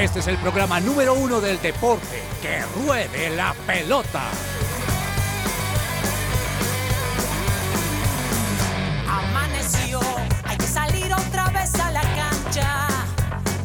Este es el programa número uno del deporte. ¡Que ruede la pelota! Amaneció, hay que salir otra vez a la cancha.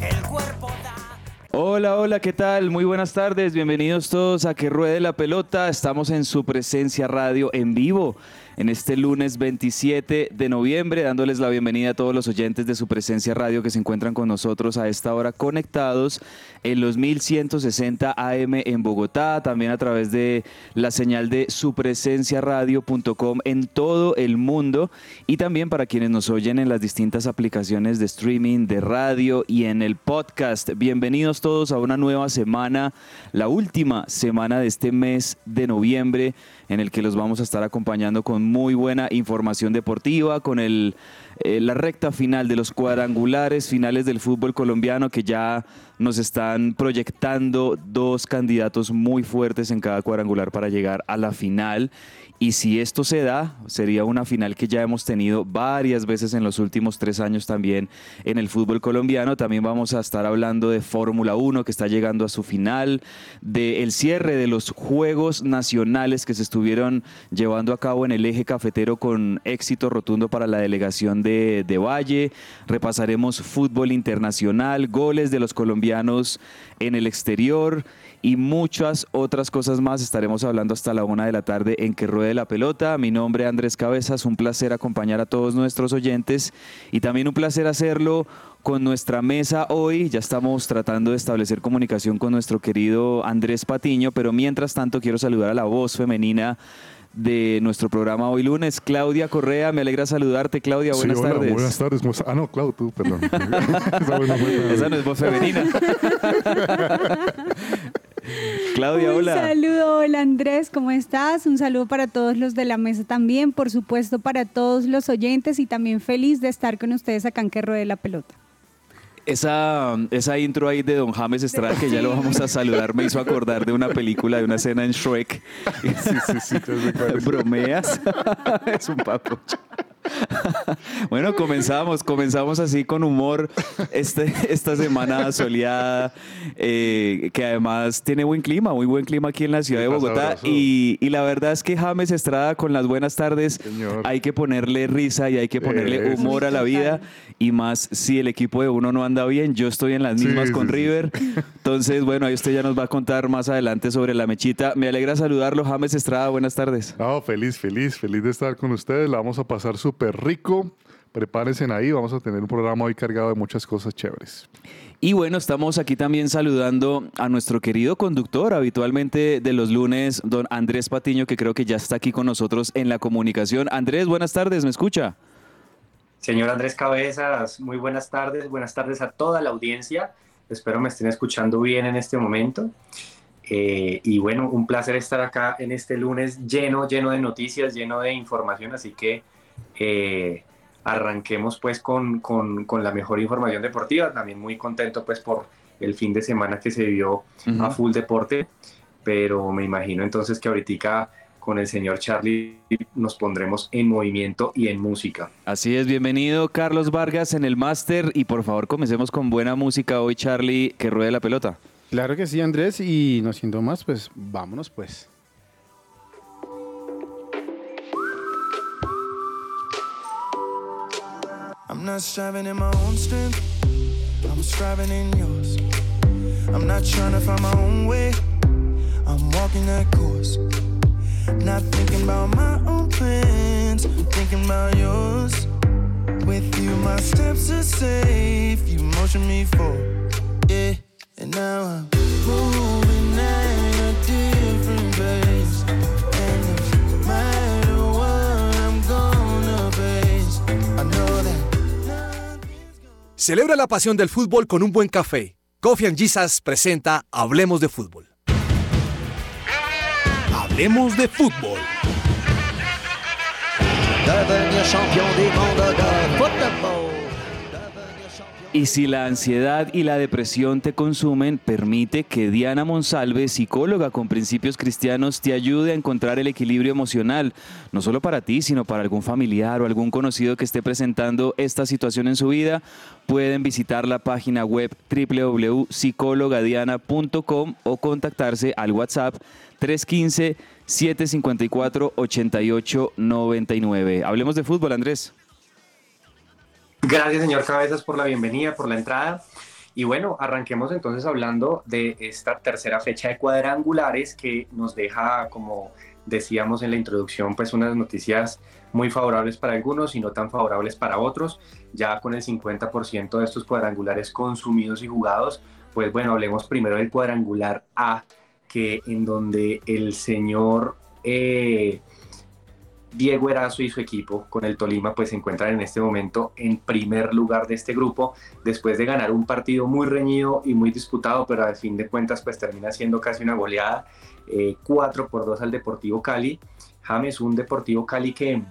El cuerpo da. Hola, hola, ¿qué tal? Muy buenas tardes, bienvenidos todos a Que Ruede la Pelota. Estamos en su presencia radio en vivo en este lunes 27 de noviembre, dándoles la bienvenida a todos los oyentes de su presencia radio que se encuentran con nosotros a esta hora conectados en los 1160 AM en Bogotá, también a través de la señal de supresenciaradio.com en todo el mundo y también para quienes nos oyen en las distintas aplicaciones de streaming, de radio y en el podcast. Bienvenidos todos a una nueva semana, la última semana de este mes de noviembre en el que los vamos a estar acompañando con muy buena información deportiva, con el, eh, la recta final de los cuadrangulares, finales del fútbol colombiano que ya nos están proyectando dos candidatos muy fuertes en cada cuadrangular para llegar a la final. Y si esto se da, sería una final que ya hemos tenido varias veces en los últimos tres años también en el fútbol colombiano. También vamos a estar hablando de Fórmula 1 que está llegando a su final, del cierre de los Juegos Nacionales que se estuvieron llevando a cabo en el eje cafetero con éxito rotundo para la delegación de, de Valle. Repasaremos fútbol internacional, goles de los colombianos en el exterior y muchas otras cosas más. Estaremos hablando hasta la una de la tarde en que ruede la pelota. Mi nombre es Andrés Cabezas, un placer acompañar a todos nuestros oyentes y también un placer hacerlo con nuestra mesa hoy. Ya estamos tratando de establecer comunicación con nuestro querido Andrés Patiño, pero mientras tanto quiero saludar a la voz femenina de nuestro programa hoy lunes. Claudia Correa, me alegra saludarte. Claudia, Sí, buenas hola, tardes. Buenas tardes. Ah, no, Clau, tú, perdón. Esa buena fue- Esa no es voz femenina. Claudia, Un hola. saludo, hola Andrés, ¿cómo estás? Un saludo para todos los de la mesa también, por supuesto para todos los oyentes y también feliz de estar con ustedes acá en Que Ruede la Pelota. Esa, esa intro ahí de Don James Estrada, que ya lo vamos a saludar, me hizo acordar de una película, de una escena en Shrek. Sí, sí, sí. ¿Bromeas? es un papo. bueno, comenzamos, comenzamos así con humor este, esta semana soleada, eh, que además tiene buen clima, muy buen clima aquí en la ciudad de Bogotá. Y, y la verdad es que James Estrada con las buenas tardes Señor. hay que ponerle risa y hay que ponerle humor a la vida. Y más si el equipo de uno no anda bien, yo estoy en las mismas sí, con sí. River. Entonces, bueno, ahí usted ya nos va a contar más adelante sobre la mechita. Me alegra saludarlo, James Estrada, buenas tardes. No, feliz, feliz, feliz de estar con ustedes. La vamos a pasar súper rico. Prepárense ahí, vamos a tener un programa hoy cargado de muchas cosas chéveres. Y bueno, estamos aquí también saludando a nuestro querido conductor habitualmente de los lunes, don Andrés Patiño, que creo que ya está aquí con nosotros en la comunicación. Andrés, buenas tardes, ¿me escucha? Señor Andrés Cabezas, muy buenas tardes, buenas tardes a toda la audiencia. Espero me estén escuchando bien en este momento. Eh, y bueno, un placer estar acá en este lunes lleno, lleno de noticias, lleno de información, así que eh, arranquemos pues con, con- con la mejor información deportiva. También muy contento pues por el fin de semana que se vivió Ujú. a full deporte, pero me imagino entonces que ahorita con el señor Charlie nos pondremos en movimiento y en música. Así es, bienvenido Carlos Vargas en el máster y por favor comencemos con buena música hoy, Charlie, que ruede la pelota. Claro que sí, Andrés, y no siendo más, pues vámonos pues. I'm not striving in my own strength, I'm striving in yours. I'm not trying to find my own way, I'm walking that course. Not thinking about my own plans, thinking about yours. With you, my steps are safe, you motion me forward. Yeah, and now I'm moving Celebra la pasión del fútbol con un buen café. Coffee and Jesus presenta Hablemos de Fútbol. Hablemos de Fútbol. devenir champion du monde de football. Y si la ansiedad y la depresión te consumen, permite que Diana Monsalve, psicóloga con principios cristianos, te ayude a encontrar el equilibrio emocional, no solo para ti, sino para algún familiar o algún conocido que esté presentando esta situación en su vida. Pueden visitar la página web www.psicologadiana.com o contactarse al WhatsApp 315 754 8899. Hablemos de fútbol, Andrés. Gracias, señor Cabezas, por la bienvenida, por la entrada. Y bueno, arranquemos entonces hablando de esta tercera fecha de cuadrangulares que nos deja, como decíamos en la introducción, pues unas noticias muy favorables para algunos y no tan favorables para otros. Ya con el 50% de estos cuadrangulares consumidos y jugados, pues bueno, hablemos primero del cuadrangular A, que en donde el señor... Eh, Diego Erazo y su equipo con el Tolima pues se encuentran en este momento en primer lugar de este grupo después de ganar un partido muy reñido y muy disputado pero al fin de cuentas pues termina siendo casi una goleada 4 eh, por 2 al Deportivo Cali. James un Deportivo Cali que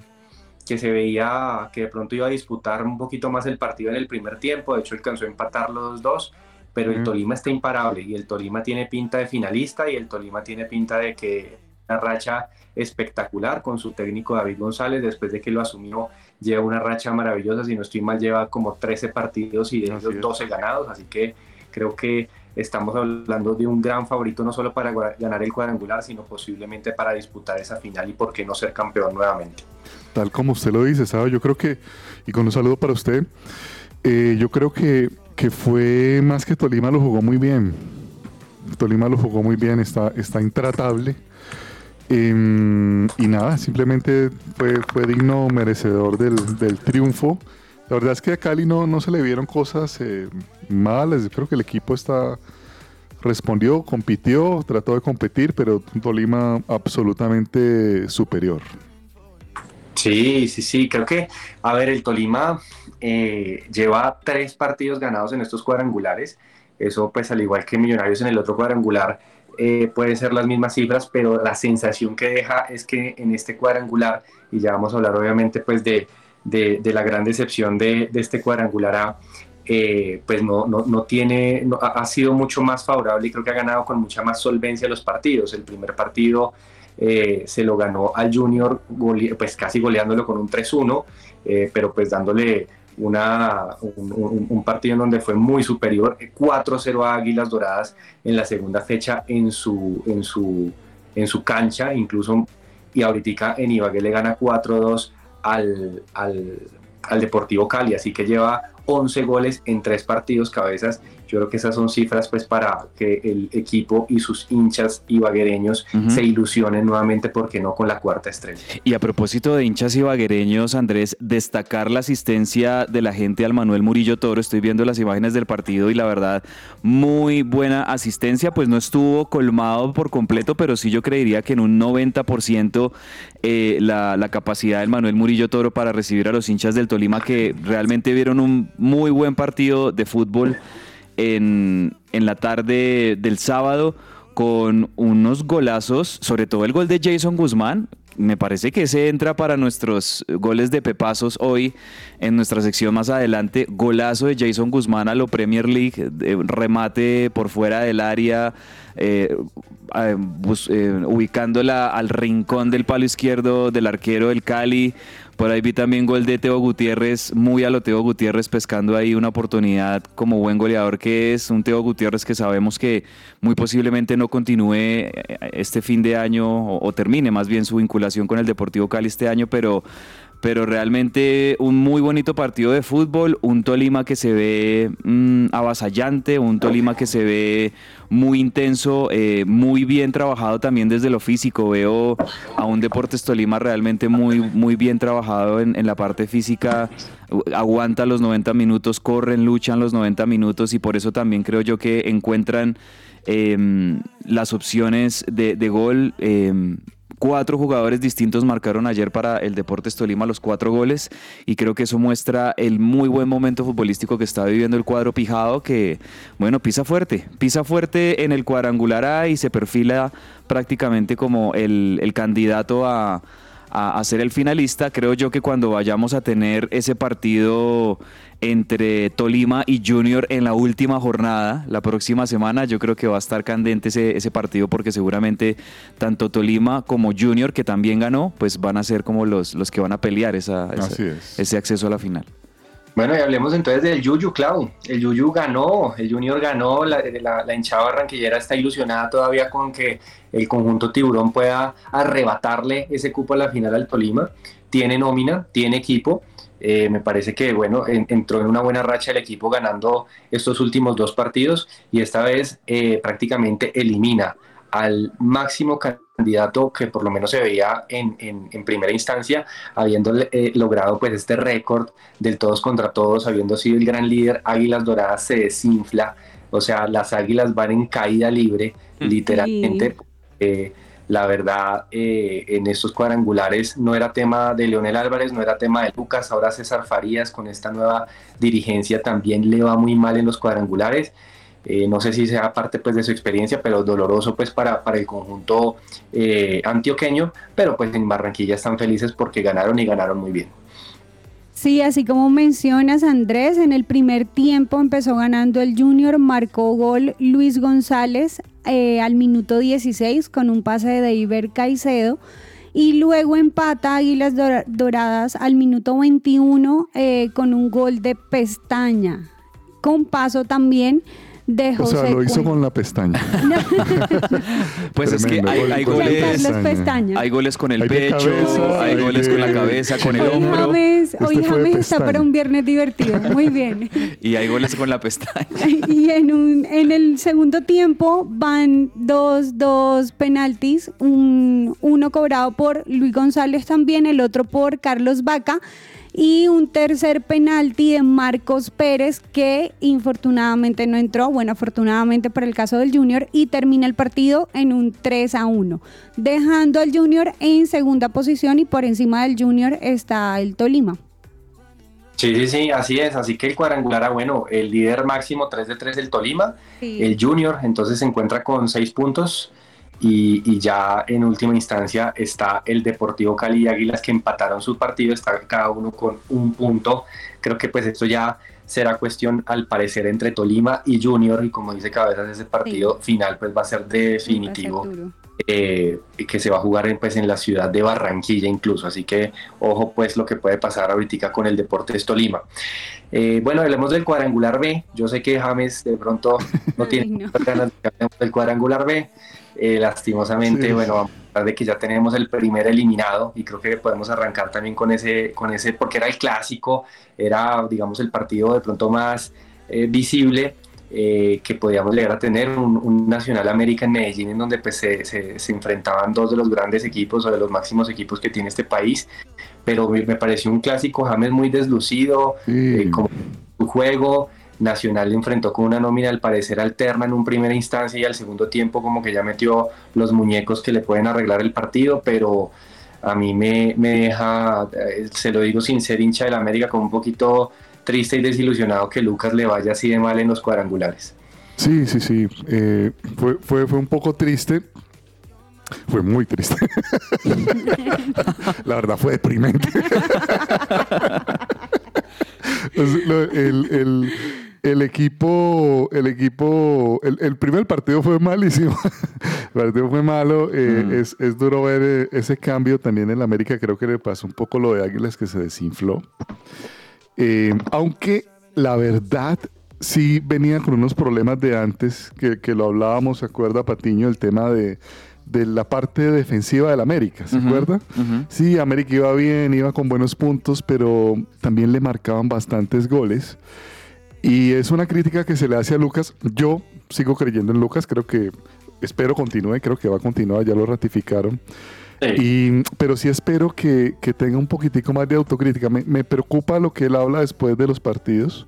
que se veía que de pronto iba a disputar un poquito más el partido en el primer tiempo de hecho alcanzó a empatar los dos pero el Tolima está imparable y el Tolima tiene pinta de finalista y el Tolima tiene pinta de que una racha espectacular con su técnico David González, después de que lo asumió, lleva una racha maravillosa, si no estoy mal, lleva como 13 partidos y de ellos 12 ganados, así que creo que estamos hablando de un gran favorito no solo para ganar el cuadrangular, sino posiblemente para disputar esa final y por qué no ser campeón nuevamente. Tal como usted lo dice, ¿sabe? Yo creo que, y con un saludo para usted, eh, yo creo que, que fue más que Tolima lo jugó muy bien. Tolima lo jugó muy bien, está, está intratable Em, y nada, simplemente fue, fue digno, merecedor del, triunfo. La verdad es que a Cali no, no se le vieron cosas eh, malas. Creo que el equipo está respondió, compitió, trató de competir, pero Tolima absolutamente superior. Sí, sí, sí, creo que, a ver, el Tolima eh, lleva tres partidos ganados en estos cuadrangulares. Eso, pues, al igual que Millonarios en el otro cuadrangular, eh, pueden ser las mismas cifras, pero la sensación que deja es que en este cuadrangular, y ya vamos a hablar obviamente pues de, de, la gran decepción de, este cuadrangular A, eh, pues no, no, no tiene, ha sido mucho más favorable y creo que ha ganado con mucha más solvencia los partidos. El primer partido eh, se lo ganó al Junior, pues casi goleándolo con un 3-1, pero pues dándole una, un, partido en donde fue muy superior, 4-0 a Águilas Doradas en la segunda fecha en su, en su, en su cancha, incluso, y ahorita en Ibagué le gana 4-2 al, al, al Deportivo Cali, así que lleva 11 goles en tres partidos cabezas. Yo creo que esas son cifras pues para que el equipo y sus hinchas ibaguereños se ilusionen nuevamente, porque no con la cuarta estrella. Y a propósito de hinchas ibaguereños, Andrés, destacar la asistencia de la gente al Manuel Murillo Toro. Estoy viendo las imágenes del partido y la verdad, muy buena asistencia. Pues no estuvo colmado por completo, pero sí yo creería que en un 90% eh, la, la capacidad del Manuel Murillo Toro para recibir a los hinchas del Tolima que realmente vieron un muy buen partido de fútbol en, en la tarde del sábado con unos golazos, sobre todo el gol de Jason Guzmán, me parece que ese entra para nuestros goles de pepazos hoy en nuestra sección más adelante. Golazo de Jason Guzmán a lo Premier League, remate por fuera del área, eh, eh, ubicándola al rincón del palo izquierdo del arquero del Cali. Por ahí vi también gol de Teo Gutiérrez, muy a lo Teo Gutiérrez, pescando ahí una oportunidad como buen goleador que es. Un Teo Gutiérrez que sabemos que muy posiblemente no continúe eh, este fin de año o, termine más bien su vinculación con el Deportivo Cali este año, pero pero realmente un muy bonito partido de fútbol, un Tolima que se ve mm, avasallante, un Tolima que se ve muy intenso, eh, muy bien trabajado también desde lo físico. Veo a un Deportes Tolima realmente muy, muy bien trabajado en, la parte física, aguanta los 90 minutos, corren, luchan los 90 minutos y por eso también creo yo que encuentran em, las opciones de, gol. Em, Cuatro jugadores distintos marcaron ayer para el Deportes Tolima los cuatro goles y creo que eso muestra el muy buen momento futbolístico que está viviendo el cuadro Pijado que, bueno, pisa fuerte, pisa fuerte en el cuadrangular A y se perfila prácticamente como el, candidato a, a, a ser el finalista. Creo yo que cuando vayamos a tener ese partido entre Tolima y Junior en la última jornada, la próxima semana, yo creo que va a estar candente ese, ese partido porque seguramente tanto Tolima como Junior, que también ganó, pues van a ser como los, los que van a pelear esa, esa- Así es. ese acceso a la final. Bueno, y hablemos entonces del Yuyu, Clau. El Yuyu ganó, el Junior ganó, la, la, la hinchada barranquillera está ilusionada todavía con que el conjunto tiburón pueda arrebatarle ese cupo a la final al Tolima. Tiene nómina, tiene equipo. Eh, me parece que bueno, en- entró en una buena racha el equipo ganando estos últimos dos partidos y esta vez eh, prácticamente elimina al máximo candidato que por lo menos se veía en, en- en primera instancia, habiendo eh, logrado pues este récord del todos contra todos, habiendo sido el gran líder, Águilas Doradas se desinfla, o sea, las Águilas van en caída libre, literalmente. eh, la verdad, eh, en estos cuadrangulares no era tema de Leonel Álvarez, no era tema de Lucas, ahora César Farías con esta nueva dirigencia también le va muy mal en los cuadrangulares. Eh, no sé si sea parte pues de su experiencia, pero doloroso pues para, para el conjunto eh, antioqueño, pero pues en Barranquilla están felices porque ganaron y ganaron muy bien. Sí, así como mencionas Andrés, en el primer tiempo empezó ganando el Junior, marcó gol Luis González eh, al minuto 16 con un pase de Iber Caicedo y luego empata Águilas Dora- Doradas al minuto 21 eh, con un gol de pestaña, con paso también de O José sea, lo hizo con la pestaña. Pues es que hay, hay goles, hay goles con el Hay pecho, cabeza, hay hay goles de- con la cabeza, con el Hoy hombro James, Este hoy James está pestaña. para un viernes divertido, muy bien. y hay goles con la pestaña. y en, un, en el segundo tiempo van dos, dos penaltis, un- uno cobrado por Luis González también, el otro por Carlos Vaca y un tercer penalti de Marcos Pérez que infortunadamente no entró, bueno, afortunadamente para el caso del Junior y termina el partido en un 3 a 1, dejando al Junior en segunda posición y por encima del Junior está el Tolima. Sí, sí, sí, así es. Así que el cuadrangular, ah, bueno, el líder máximo 3 de 3 del Tolima, el Junior entonces se encuentra con 6 puntos y, y ya en última instancia está el Deportivo Cali y Águilas que empataron su partido, está cada uno con un punto. Creo que pues esto ya será cuestión al parecer entre Tolima y Junior y como dice Cabezas ese partido final pues va a ser definitivo eh, que se va a jugar en, pues, en la ciudad de Barranquilla incluso, así que ojo pues lo que puede pasar ahorita con el Deportes Tolima. Eh, bueno, hablemos del cuadrangular B, yo sé que James de pronto no tiene Ay, no. ganas de hablemos del cuadrangular B, Eh, lastimosamente, Sí. bueno, vamos a hablar de que ya tenemos el primer eliminado y creo que podemos arrancar también con ese, con ese porque era el clásico, era digamos el partido de pronto más eh, visible eh, que podíamos llegar a tener un, un Nacional América en Medellín en donde pues, se, se- se enfrentaban dos de los grandes equipos o de los máximos equipos que tiene este país, pero me, me pareció un clásico James muy deslucido, Sí. eh, como su juego. Nacional le enfrentó con una nómina al parecer alterna en un primera instancia y al segundo tiempo como que ya metió los muñecos que le pueden arreglar el partido, pero a mí me, me deja, eh, se lo digo sin ser hincha del América, como un poquito triste y desilusionado que Lucas le vaya así de mal en los cuadrangulares. Sí, sí, sí. eh, fue, fue, fue un poco triste. Fue muy triste. La verdad fue deprimente. El- el equipo, el equipo, el, el primer partido fue malísimo. El partido fue malo. eh, Mm. es, es duro ver eh, ese cambio también en la América. Creo que le pasó un poco lo de Águilas que se desinfló. Eh, aunque la verdad sí venía con unos problemas de antes, que, que lo hablábamos, ¿se acuerda Patiño? El tema de, de la parte defensiva del América, ¿se Ujú, acuerda? ujú. Sí, América iba bien, iba con buenos puntos, pero también le marcaban bastantes goles. Y es una crítica que se le hace a Lucas. Yo sigo creyendo en Lucas, creo que, espero continúe, creo que va a continuar, ya lo ratificaron. Y, pero sí espero que, que tenga un poquitico más de autocrítica. Me, me preocupa lo que él habla después de los partidos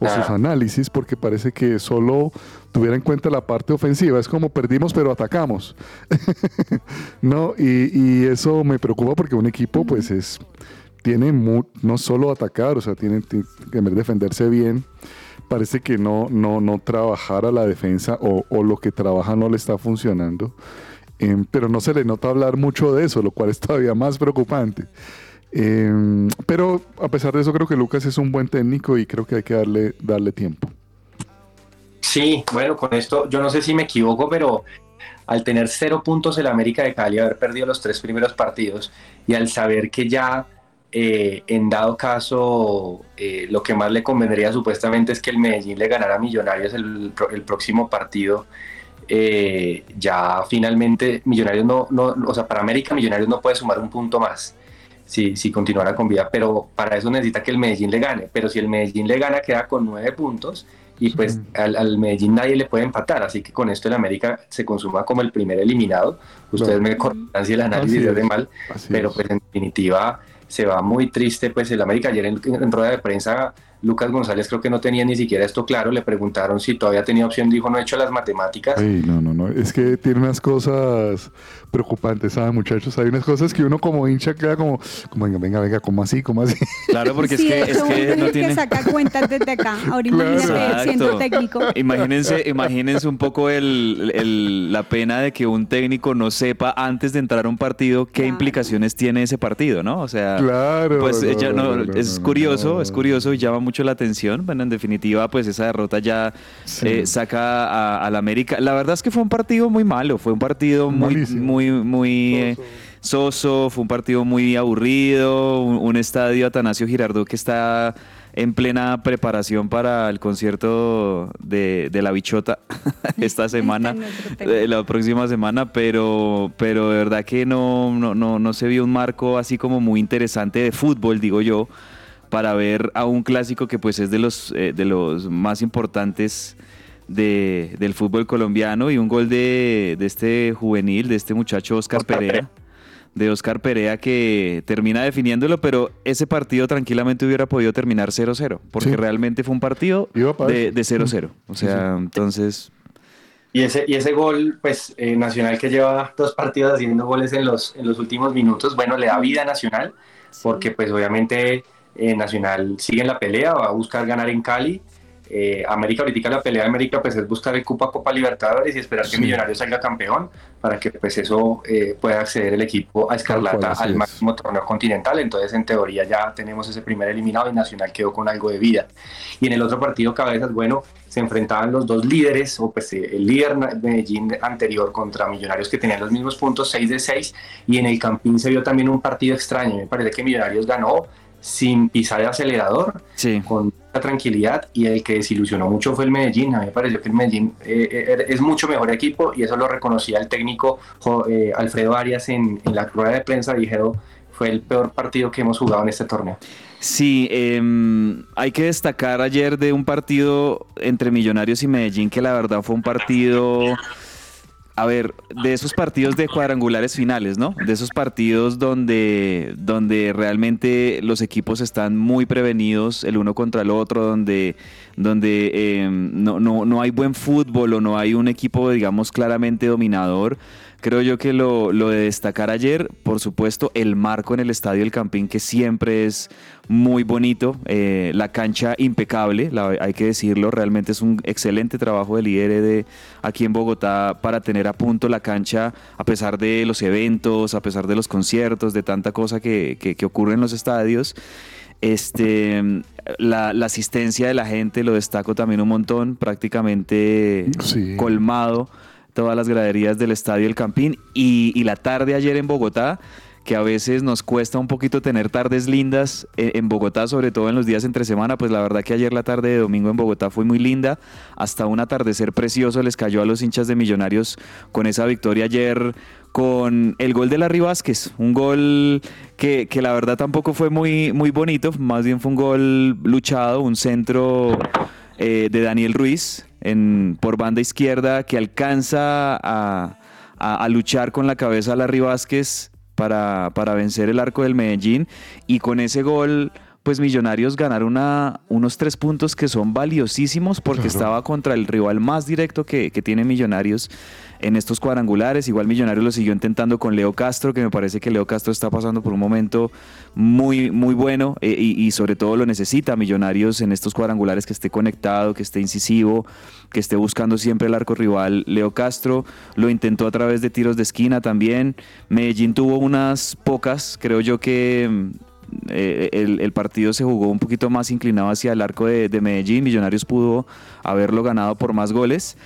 o sus análisis, porque parece que solo tuviera en cuenta la parte ofensiva. Es como perdimos, pero atacamos. no, y, y eso me preocupa porque un equipo, pues, es tiene no solo atacar, o sea, tiene, que defenderse bien. Parece que no, no, no trabajara la defensa o, o lo que trabaja no le está funcionando. Em, pero no se le nota hablar mucho de eso, lo cual es todavía más preocupante. Em, pero a pesar de eso, creo que Lucas es un buen técnico y creo que hay que darle, darle tiempo. Sí, bueno, con esto yo no sé si me equivoco, pero al tener cero puntos el América de Cali, haber perdido los tres primeros partidos y al saber que ya eh, en dado caso eh, lo que más le convendría supuestamente es que el Medellín le ganara a Millonarios el, el próximo partido, eh, ya finalmente Millonarios no, no, o sea, para América Millonarios no puede sumar un punto más si, si continuara con vida, pero para eso necesita que el Medellín le gane, pero si el Medellín le gana queda con nueve puntos y pues al, al Medellín nadie le puede empatar, así que con esto el América se consuma como el primer eliminado, ustedes me cortarán si el análisis Así es de mal, Así pero es. pues en definitiva se va muy triste pues el América. Ayer en, en rueda de prensa Lucas González creo que no tenía ni siquiera esto claro le preguntaron si todavía tenía opción dijo no he hecho las matemáticas Ay, no, no, no. Es que tiene unas cosas preocupantes, ¿saben, muchachos? Hay unas cosas que uno como hincha queda como, como venga, venga, venga, ¿cómo así? ¿Cómo así? Claro, porque Sí, es que, es que no que tiene... saca cuentas desde acá. Ahora imagínate Claro. siendo Exacto. técnico. Imagínense, imagínense un poco el, el- la pena de que un técnico no sepa antes de entrar a un partido qué Claro. implicaciones tiene ese partido, ¿no? O sea, Claro. pues no, ella no- es no, curioso, no. es curioso y llama mucho la atención. Bueno, en definitiva, pues esa derrota ya Sí. eh, saca a- al América. La verdad es que fue un partido muy malo, fue un partido muy, Malísimo. muy, muy eh, soso, fue un partido muy aburrido, un, un estadio Atanasio Girardot que está en plena preparación para el concierto de, de la bichota esta semana, otro tema. eh, la próxima semana, pero, pero de verdad que no, no, no, no se vio un marco así como muy interesante de fútbol, digo yo, para ver a un clásico que pues es de los, eh, de los más importantes de- del fútbol colombiano y un gol de, de este juvenil, de este muchacho Oscar, Oscar Perea. Perea. De Oscar Perea que termina definiéndolo, pero ese partido tranquilamente hubiera podido terminar 0-0, porque Sí. realmente fue un partido de, eso. de 0-0. O Sí, sea, entonces, y ese y ese gol pues eh, Nacional que lleva dos partidos haciendo goles en los en los últimos minutos bueno le da vida a Nacional porque pues obviamente eh, Nacional sigue en la pelea va a buscar ganar en Cali Eh, América ahorita la pelea de América pues es buscar el cupo a Copa Libertadores y esperar que. Millonarios salga campeón para que pues eso eh, pueda acceder el equipo a Escarlata al es. máximo torneo continental entonces en teoría ya tenemos ese primer eliminado y Nacional quedó con algo de vida y en el otro partido cabezas bueno se enfrentaban los dos líderes o pues eh, el líder Medellín anterior contra Millonarios que tenían los mismos puntos 6 de 6 y en el Campín se vio también un partido extraño me parece que Millonarios ganó sin pisar el acelerador sí. con mucha tranquilidad y el que desilusionó mucho fue el Medellín. A mí me pareció que el Medellín eh, eh, es mucho mejor equipo y eso lo reconocía el técnico eh, Alfredo Arias en, en la rueda de prensa. Dijeron, fue el peor partido que hemos jugado en este torneo. Sí, em, hay que destacar ayer de un partido entre Millonarios y Medellín que la verdad fue un partido, a ver, de esos partidos de cuadrangulares finales, ¿no? De esos partidos donde, donde realmente los equipos están muy prevenidos el uno contra el otro, donde, donde em, no, no, no hay buen fútbol o no hay un equipo, digamos, claramente dominador. Creo yo que lo, lo de destacar ayer, por supuesto, el marco en el Estadio El Campín, que siempre es muy bonito, eh, la cancha impecable, la- hay que decirlo, realmente es un excelente trabajo del IRD aquí en Bogotá para tener a punto la cancha a pesar de los eventos, a pesar de los conciertos, de tanta cosa que, que- que ocurre en los estadios. Este, la, la asistencia de la gente lo destaco también un montón, prácticamente Sí. colmado todas las graderías del Estadio El Campín y, la tarde ayer en Bogotá, que a veces nos cuesta un poquito tener tardes lindas en Bogotá, sobre todo en los días entre semana, pues la verdad que ayer la tarde de domingo en Bogotá fue muy linda, hasta un atardecer precioso les cayó a los hinchas de Millonarios con esa victoria ayer con el gol de Larry Vázquez, un gol que, que la verdad tampoco fue muy, muy bonito, más bien fue un gol luchado, un centro eh, de Daniel Ruiz en, por banda izquierda que alcanza a, a- a luchar con la cabeza a Larry Vázquez para, para vencer el arco del Medellín y con ese gol pues Millonarios ganar una, unos tres puntos que son valiosísimos porque Claro. estaba contra el rival más directo que, que tiene Millonarios en estos cuadrangulares. Igual Millonarios lo siguió intentando con Leo Castro, que me parece que Leo Castro está pasando por un momento muy, muy bueno eh, y, sobre todo lo necesita Millonarios en estos cuadrangulares que esté conectado, que esté incisivo, que esté buscando siempre el arco rival. Leo Castro lo intentó a través de tiros de esquina también. Medellín tuvo unas pocas, creo yo que mm, eh, el, el partido se jugó un poquito más inclinado hacia el arco de, de Medellín. Millonarios pudo haberlo ganado por más goles.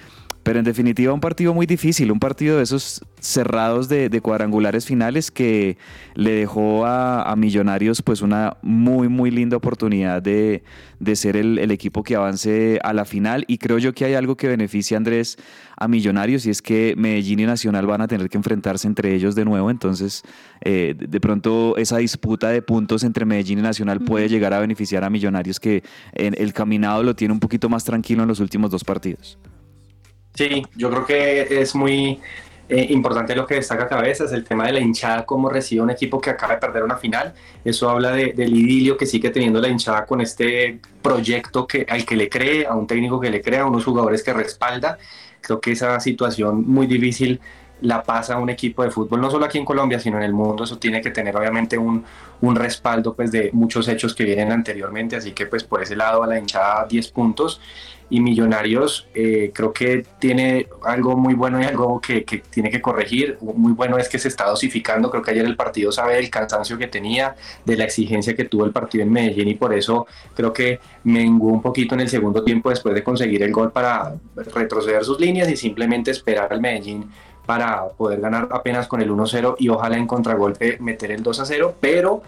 Pero en definitiva un partido muy difícil, un partido de esos cerrados de, de cuadrangulares finales que le dejó a, a Millonarios pues una muy muy linda oportunidad de, de ser el, el equipo que avance a la final. Y creo yo que hay algo que beneficia Andrés a Millonarios y es que Medellín y Nacional van a tener que enfrentarse entre ellos de nuevo, entonces eh, de, de pronto esa disputa de puntos entre Medellín y Nacional puede llegar a beneficiar a Millonarios que en el caminado lo tiene un poquito más tranquilo en los últimos dos partidos. Sí, yo creo que es muy eh, importante lo que destaca Cabezas, el tema de la hinchada, cómo recibe un equipo que acaba de perder una final. Eso habla de- del idilio que sigue teniendo la hinchada con este proyecto que, al que le cree, a un técnico que le cree, a unos jugadores que respalda. Creo que esa situación muy difícil la pasa un equipo de fútbol, no solo aquí en Colombia, sino en el mundo. Eso tiene que tener obviamente un, un respaldo pues, de muchos hechos que vienen anteriormente. Así que pues por ese lado a la hinchada 10 puntos y Millonarios eh, creo que tiene algo muy bueno y algo que, que tiene que corregir. Muy bueno es que se está dosificando. Creo que ayer el partido sabe del cansancio que tenía, de la exigencia que tuvo el partido en Medellín y por eso creo que menguó un poquito en el segundo tiempo después de conseguir el gol para retroceder sus líneas y simplemente esperar al Medellín para poder ganar apenas con el 1-0 y ojalá en contragolpe meter el 2-0, pero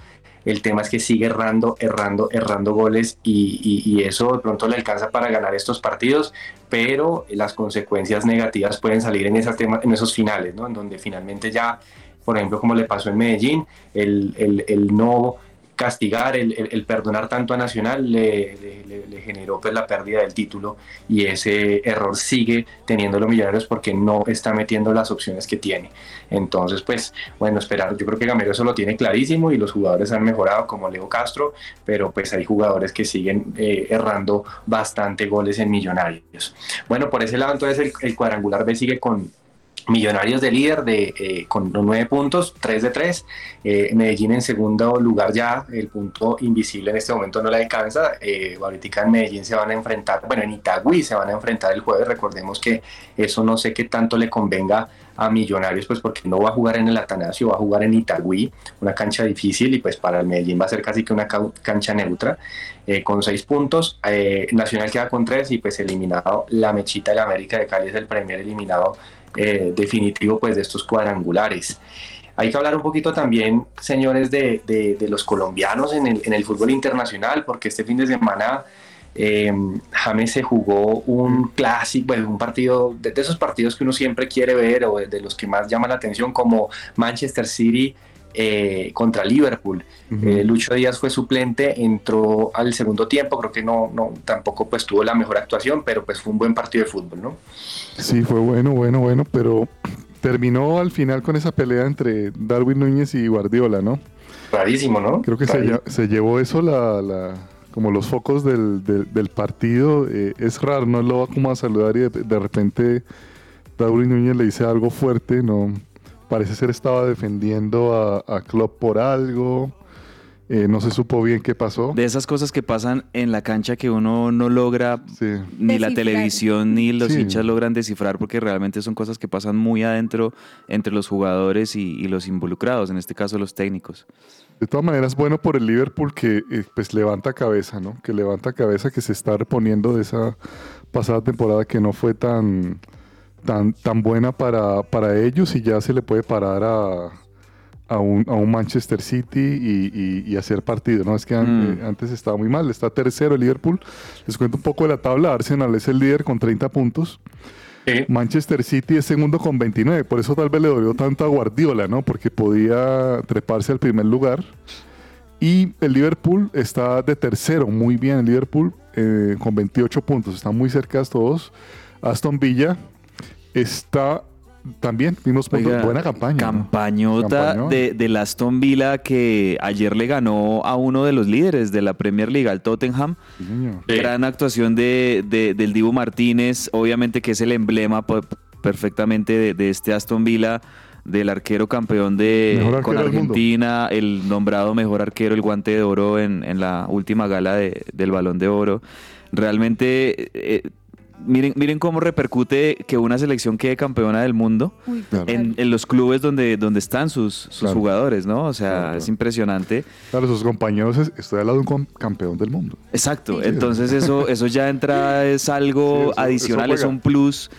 el tema es que sigue errando, errando, errando goles y, eso de pronto le alcanza para ganar estos partidos, pero las consecuencias negativas pueden salir en, esas temas, en esos finales, ¿no? En donde finalmente ya, por ejemplo, como le pasó en Medellín, el, el- el no castigar, el, el- el perdonar tanto a Nacional le, le- generó pues la pérdida del título y ese error sigue teniendo los millonarios porque no está metiendo las opciones que tiene. Entonces, pues, bueno, esperar. Yo creo que Gamero eso lo tiene clarísimo y los jugadores han mejorado, como Leo Castro, pero pues hay jugadores que siguen eh, errando bastante goles en Millonarios. Bueno, por ese lado, entonces el, el cuadrangular B sigue con Millonarios de líder de, eh, con nueve puntos, 3 de 3. Eh, Medellín en segundo lugar ya, el punto invisible en este momento no le alcanza. Eh, ahorita en Medellín se van a enfrentar, bueno, en Itagüí se van a enfrentar el jueves. Recordemos que eso no sé qué tanto le convenga a Millonarios, pues porque no va a jugar en el Atanasio, va a jugar en Itagüí, una cancha difícil y pues para el Medellín va a ser casi que una cancha neutra. eh, con seis puntos, Eh, Nacional queda con tres y pues eliminado la mechita de la América de Cali es el primer eliminado eh, definitivo pues de estos cuadrangulares. Hay que hablar un poquito también, señores, de, de- los colombianos en el, en el fútbol internacional, porque este fin de semana eh, James se jugó un clásico, bueno, un partido de, esos partidos que uno siempre quiere ver o de, de los que más llaman la atención, como Manchester City eh, contra Liverpool. Eh, Lucho Díaz fue suplente, entró al segundo tiempo, creo que no, no tampoco pues tuvo la mejor actuación, pero pues fue un buen partido de fútbol, ¿no? Sí, fue bueno, bueno, bueno, pero terminó al final con esa pelea entre Darwin Núñez y Guardiola, ¿no? Rarísimo, ¿no? Creo que se, llevó eso la, la- como los focos del, del- del partido. eh, es raro, no lo va como a saludar y de, de repente Darwin Núñez le dice algo fuerte, no parece ser estaba defendiendo a, a Klopp por algo. eh, no se supo bien qué pasó. De esas cosas que pasan en la cancha que uno no logra Sí. ni la televisión ni los Sí. hinchas logran descifrar porque realmente son cosas que pasan muy adentro entre los jugadores y, y los involucrados, en este caso los técnicos. De todas maneras, bueno por el Liverpool que eh, pues levanta cabeza, ¿no? Que levanta cabeza, que se está reponiendo de esa pasada temporada que no fue tan, tan, tan buena para, para ellos y ya se le puede parar a, a, un, a un Manchester City y, y- y hacer partido, ¿no? Es que an- Mm. eh, antes estaba muy mal, está tercero el Liverpool. Les cuento un poco de la tabla, Arsenal es el líder con 30 puntos. Manchester City es segundo con 29, por eso tal vez le dolió tanto a Guardiola, ¿no? Porque podía treparse al primer lugar. Y el Liverpool está de tercero, muy bien el Liverpool, eh, con 28 puntos, está muy cerca todos. Aston Villa está también vimos. Oiga, buena campaña. ¿no? Campañota Campañón. de, del Aston Villa que ayer le ganó a uno de los líderes de la Premier League, al Tottenham. Sí, señor. Sí. Gran actuación de, de- del Dibu Martínez, obviamente que es el emblema po- perfectamente de, de este Aston Villa, del arquero campeón de arquero con. Argentina, el nombrado mejor arquero, el guante de oro en, en la última gala de- del Balón de Oro. Realmente, eh, miren, miren cómo repercute que una selección quede campeona del mundo Uy, Claro. en, en los clubes donde, donde están sus, sus Claro. jugadores, ¿no? O sea, Claro, claro. es impresionante. Claro, sus compañeros, es- estoy al lado de un campeón del mundo. Exacto, Sí. entonces eso, eso ya de entrada es Sí, algo eso- adicional, eso es un plus.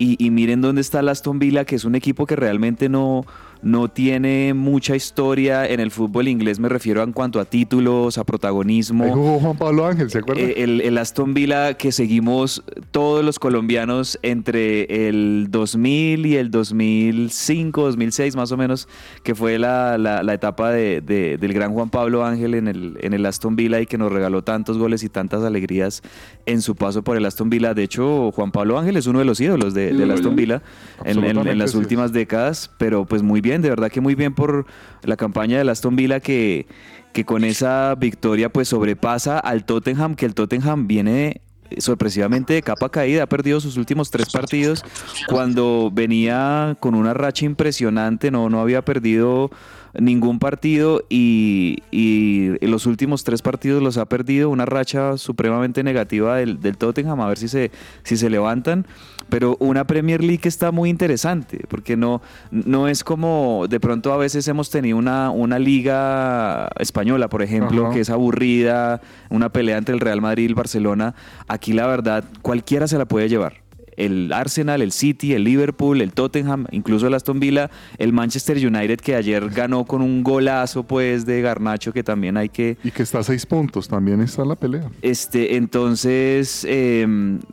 Y, y miren dónde está el Aston Villa, que es un equipo que realmente no, no tiene mucha historia en el fútbol inglés, me refiero en cuanto a títulos, a protagonismo. Ahí jugó Juan Pablo Ángel, ¿se acuerdan? Eh, El, el Aston Villa que seguimos todos los colombianos entre el 2000 y el 2005, 2006 más o menos, que fue la, la- la etapa de- de- del gran Juan Pablo Ángel en el, en el Aston Villa y que nos regaló tantos goles y tantas alegrías en su paso por el Aston Villa. De hecho, Juan Pablo Ángel es uno de los ídolos de, del Aston Villa en, en- en las últimas décadas, pero pues muy bien, de verdad que muy bien por la campaña del Aston Villa que, que con esa victoria pues sobrepasa al Tottenham, que el Tottenham viene sorpresivamente de capa caída, ha perdido sus últimos tres partidos cuando venía con una racha impresionante, no, no había perdido ningún partido y, y los últimos tres partidos los ha perdido, una racha supremamente negativa del, del Tottenham, a ver si se, si se levantan, pero una Premier League está muy interesante, porque no, no es como de pronto a veces hemos tenido una, una liga española, por ejemplo, Ajá. que es aburrida, una pelea entre el Real Madrid y el Barcelona, aquí la verdad cualquiera se la puede llevar el Arsenal, el City, el Liverpool, el Tottenham, incluso el Aston Villa, el Manchester United que ayer ganó con un golazo pues de Garnacho que también hay que Y que está a seis puntos, también está la pelea. este, entonces, eh,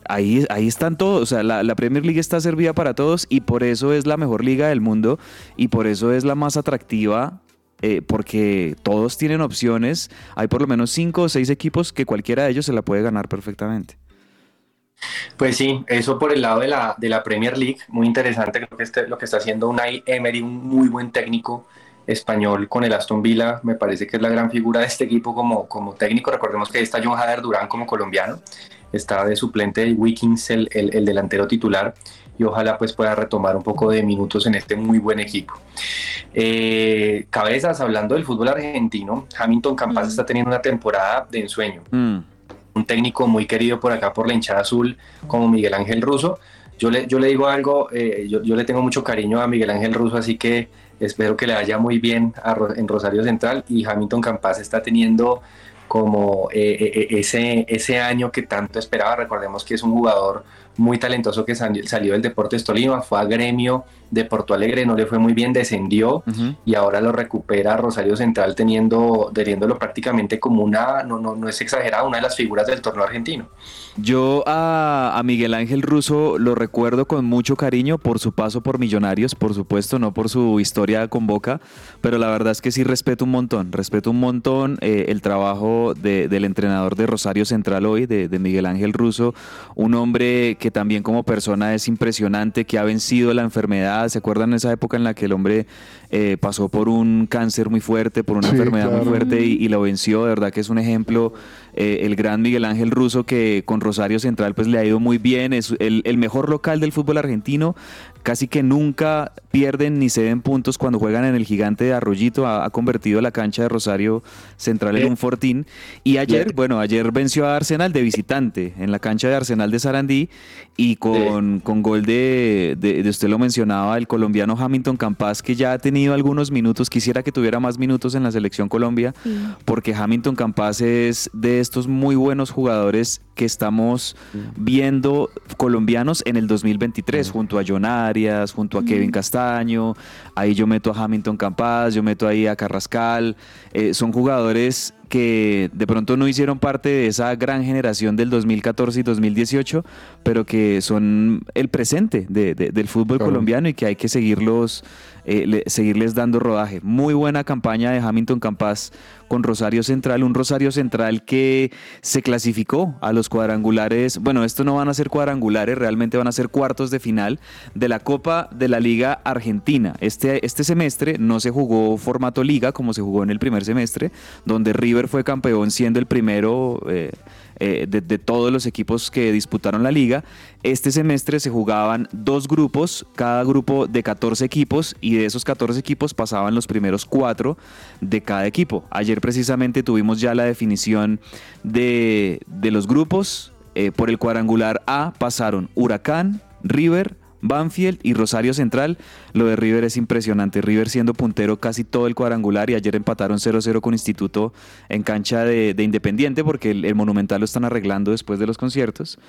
ahí, ahí están todos. O sea, la, la Premier League está servida para todos y por eso es la mejor liga del mundo y por eso es la más atractiva. eh, porque todos tienen opciones. Hay por lo menos cinco o seis equipos que cualquiera de ellos se la puede ganar perfectamente. Pues sí, eso por el lado de la, de la Premier League, muy interesante, creo que este, lo que está haciendo Unai Emery, un muy buen técnico español con el Aston Villa, me parece que es la gran figura de este equipo como, como técnico, recordemos que ahí está John Hader Durán como colombiano, está de suplente de Wiggins, el, el- el delantero titular, y ojalá pues pueda retomar un poco de minutos en este muy buen equipo. Eh, cabezas, hablando del fútbol argentino, Hamilton Campas Mm. está teniendo una temporada de ensueño Mm. Un técnico muy querido por acá por la hinchada azul como Miguel Ángel Russo. Yo le, yo le digo algo, eh, yo, yo le tengo mucho cariño a Miguel Ángel Russo, así que espero que le vaya muy bien a en Rosario Central y Hamilton Campas está teniendo como eh, eh, eh, ese, ese año que tanto esperaba. Recordemos que es un jugador muy talentoso que salió del Deportes Tolima, fue a gremio de Porto Alegre, no le fue muy bien, descendió y ahora lo recupera Rosario Central teniendo, teniéndolo prácticamente como una, no, no, no es exagerado, una de las figuras del torneo argentino. Yo a, a Miguel Ángel Russo lo recuerdo con mucho cariño por su paso por Millonarios, por supuesto, no por su historia con Boca, pero la verdad es que sí respeto un montón, respeto un montón eh, el trabajo de- del entrenador de Rosario Central hoy, de, de Miguel Ángel Russo, un hombre que también como persona es impresionante, que ha vencido la enfermedad, ¿se acuerdan esa época en la que el hombre eh, pasó por un cáncer muy fuerte, por una Sí, enfermedad muy fuerte y, y lo venció? De verdad que es un ejemplo, eh, el gran Miguel Ángel Russo que con Rosario Central pues le ha ido muy bien, es el, el mejor local del fútbol argentino, casi que nunca pierden ni ceden puntos cuando juegan en el gigante de Arroyito, ha, ha convertido la cancha de Rosario Central en un fortín. Y ayer, bueno, ayer venció a Arsenal de visitante en la cancha de Arsenal de Sarandí y con, con gol de, de, de usted lo mencionaba, el colombiano Hamilton Campas que ya ha tenido algunos minutos, quisiera que tuviera más minutos en la selección Colombia Sí. porque Hamilton Campas es de estos muy buenos jugadores que estamos viendo colombianos en el 2023, junto a John Arias, junto a Kevin Castaño, ahí yo meto a Hamilton Campas, yo meto ahí a Carrascal, eh, son jugadores que de pronto no hicieron parte de esa gran generación del 2014 y 2018, pero que son el presente de- de- del fútbol Claro. colombiano y que hay que seguirlos, eh, le- seguirles dando rodaje. Muy buena campaña de Hamilton Campas con Rosario Central, un Rosario Central que se clasificó a los cuadrangulares. Bueno, esto no van a ser cuadrangulares, realmente van a ser cuartos de final de la Copa de la Liga Argentina. Este, este semestre no se jugó formato liga como se jugó en el primer semestre, donde River fue campeón siendo el primero eh, eh, de, todos los equipos que disputaron la liga. Este semestre se jugaban dos grupos, cada grupo de 14 equipos, y de esos 14 equipos pasaban los primeros cuatro de cada equipo. Ayer precisamente tuvimos ya la definición de, de los grupos. Eh, por el cuadrangular A pasaron Huracán, River, Banfield y Rosario Central. Lo de River es impresionante. River siendo puntero casi todo el cuadrangular y ayer empataron 0-0 con Instituto en cancha de, de Independiente porque el, el Monumental lo están arreglando después de los conciertos.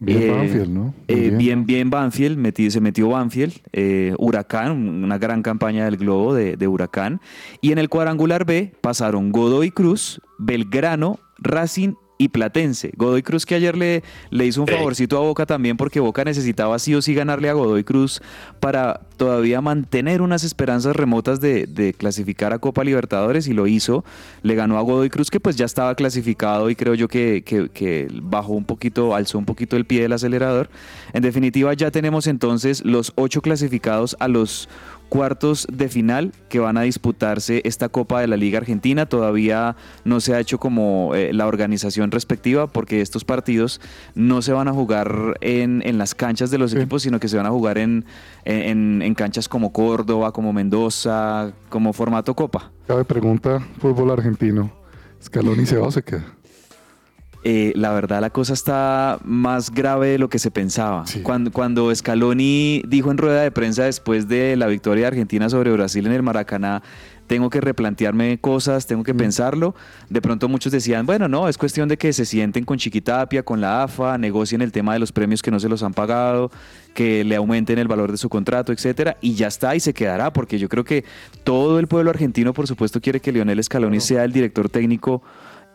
Bien Banfield, ¿no? Eh, bien. bien, bien Banfield, metí- se metió Banfield, eh, Huracán, una gran campaña del Globo de, de Huracán. Y en el cuadrangular B pasaron Godoy Cruz, Belgrano, Racing y Platense. Godoy Cruz que ayer le, le hizo un favorcito a Boca también porque Boca necesitaba sí o sí ganarle a Godoy Cruz para todavía mantener unas esperanzas remotas de, de clasificar a Copa Libertadores y lo hizo. Le ganó a Godoy Cruz que pues ya estaba clasificado y creo yo que, que- que bajó un poquito, alzó un poquito el pie del acelerador. En definitiva ya tenemos entonces los ocho clasificados a los cuartos de final que van a disputarse esta Copa de la Liga Argentina. Todavía no se ha hecho como eh, la organización respectiva porque estos partidos no se van a jugar en, en las canchas de los Sí. equipos, sino que se van a jugar en, en- en canchas como Córdoba, como Mendoza, como formato Copa. Cabe pregunta, fútbol argentino. ¿Scaloni se va o se queda? Eh, la verdad la cosa está más grave de lo que se pensaba. Sí. Cuando, cuando Scaloni dijo en rueda de prensa después de la victoria de Argentina sobre Brasil en el Maracaná, tengo que replantearme cosas, tengo que pensarlo. De pronto muchos decían, bueno, no, es cuestión de que se sienten con Chiquitapia, con la AFA, negocien el tema de los premios que no se los han pagado, que le aumenten el valor de su contrato, etcétera, y ya está y se quedará, porque yo creo que todo el pueblo argentino, por supuesto, quiere que Lionel Scaloni sea el director técnico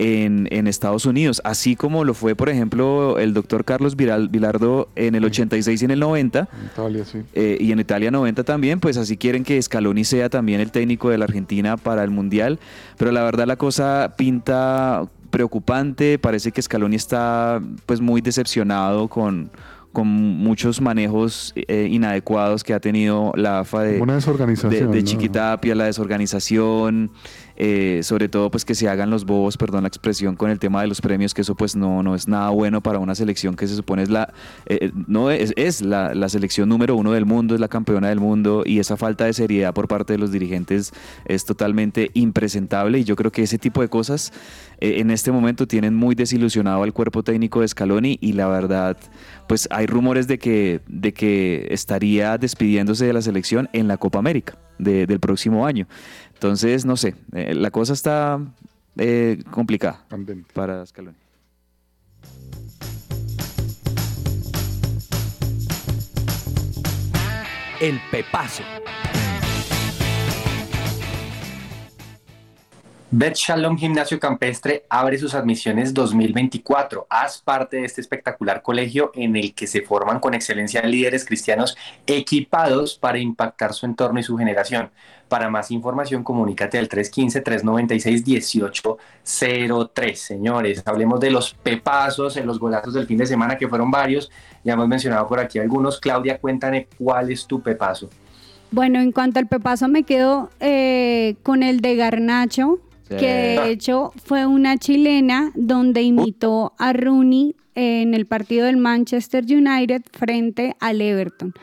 en, en Estados Unidos, así como lo fue, por ejemplo, el doctor Carlos Viral- Vilardo en el 86 y en el 90, En Italia, sí. eh, y en Italia 90 también, pues así quieren que Scaloni sea también el técnico de la Argentina para el Mundial, pero la verdad la cosa pinta preocupante, parece que Scaloni está pues muy decepcionado con, con muchos manejos eh, inadecuados que ha tenido la AFA de, Una de, desorganización. de. Chiquitapia, la desorganización, eh, sobre todo pues que se hagan los bobos, perdón la expresión, con el tema de los premios, que eso pues no, no es nada bueno para una selección que se supone es la, eh, no es, es la, la selección número uno del mundo, es la campeona del mundo y esa falta de seriedad por parte de los dirigentes es totalmente impresentable y yo creo que ese tipo de cosas eh, en este momento tienen muy desilusionado al cuerpo técnico de Scaloni y la verdad pues hay rumores de que, de que estaría despidiéndose de la selección en la Copa América de- del próximo año. Entonces, no sé, eh, la cosa está eh, complicada para Scaloni. El Pepazo. Bet Shalom Gimnasio Campestre abre sus admisiones 2024. Haz parte de este espectacular colegio en el que se forman con excelencia líderes cristianos equipados para impactar su entorno y su generación. Para más información, comunícate al 315-396-1803. Señores, hablemos de los pepazos en los golazos del fin de semana, que fueron varios. Ya hemos mencionado por aquí algunos. Claudia, cuéntame cuál es tu pepazo. Bueno, en cuanto al pepazo me quedo eh, con el de Garnacho. Que de hecho fue una chilena donde imitó a Rooney en el partido del Manchester United frente al Everton.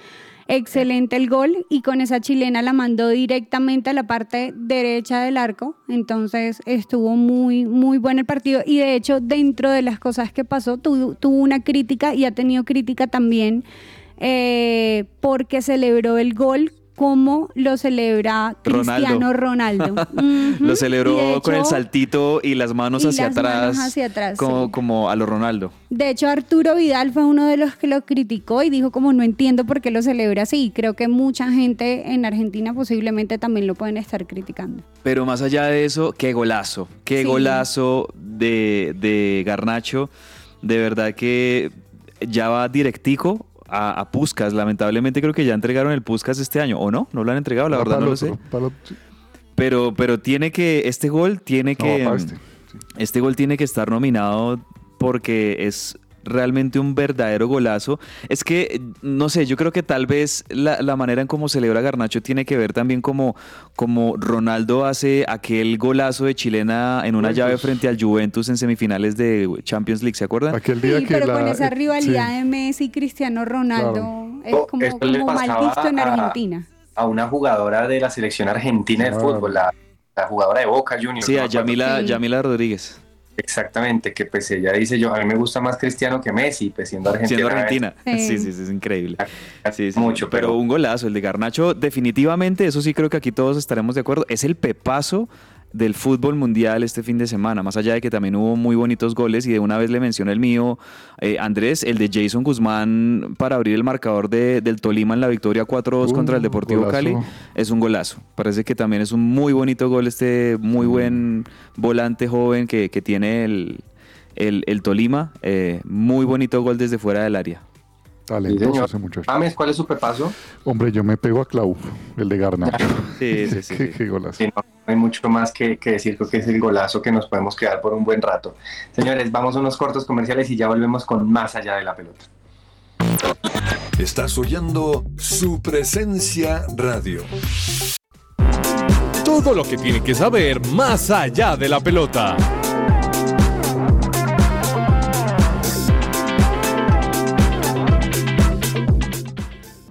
Excelente el gol y con esa chilena la mandó directamente a la parte derecha del arco, entonces estuvo muy muy bueno el partido. Y de hecho dentro de las cosas que pasó tuvo, tuvo una crítica y ha tenido crítica también eh, porque celebró el gol cómo lo celebra Cristiano Ronaldo. Lo celebró con el saltito y las manos y hacia las atrás. manos hacia atrás, como, sí. como a lo Ronaldo. De hecho, Arturo Vidal fue uno de los que lo criticó y dijo como no entiendo por qué lo celebra así. Creo que mucha gente en Argentina posiblemente también lo pueden estar criticando. Pero más allá de eso, qué golazo. Qué Sí. golazo de, de Garnacho. De verdad que ya va directico a, a Puskas. Lamentablemente creo que ya entregaron el Puskas este año. ¿O no? ¿No lo han entregado? La verdad no lo sé. para. Pero, pero tiene que, este gol tiene No, que, este, sí. este gol tiene que estar nominado porque es realmente un verdadero golazo. Es que, no sé, yo creo que tal vez la, la manera en cómo celebra Garnacho tiene que ver también como, como Ronaldo hace aquel golazo de chilena en una llave frente al Juventus en semifinales de Champions League, ¿se acuerdan? Aquel día Sí, que pero la- con esa eh, rivalidad sí. de Messi y Cristiano Ronaldo es Oh, como, mal visto en Argentina. A una jugadora de la selección argentina de fútbol, la, la jugadora de Boca Juniors. Sí, a. Yamila, Sí. Yamila Rodríguez, Exactamente, que pues ella dice yo, a mí me gusta más Cristiano que Messi, pues siendo argentina. siendo argentina. Sí. Sí, sí, sí, es increíble. Sí, sí, Mucho, pero, pero- un golazo, el de Garnacho, definitivamente, eso sí creo que aquí todos estaremos de acuerdo, es el pepazo del fútbol mundial este fin de semana, más allá de que también hubo muy bonitos goles y de una vez le mencioné el mío, eh, Andrés, el de Jason Guzmán para abrir el marcador de- del Tolima en la victoria 4-2 Uh, contra el Deportivo golazo. Cali, es un golazo, parece que también es un muy bonito gol este muy buen volante joven que, que tiene el, el, el Tolima, eh, muy bonito gol desde fuera del área. Talentoso ese muchacho. James, ¿cuál es su pepazo? Hombre, yo me pego a Clau, el de Garnacho. Sí, sí, sí, qué, golazo. Sí, no, no hay mucho más que, que decir, creo que es el golazo que nos podemos quedar por un buen rato. Señores, vamos a unos cortos comerciales y ya volvemos con más allá de la pelota. Estás oyendo su presencia radio. Todo lo que tiene que saber más allá de la pelota.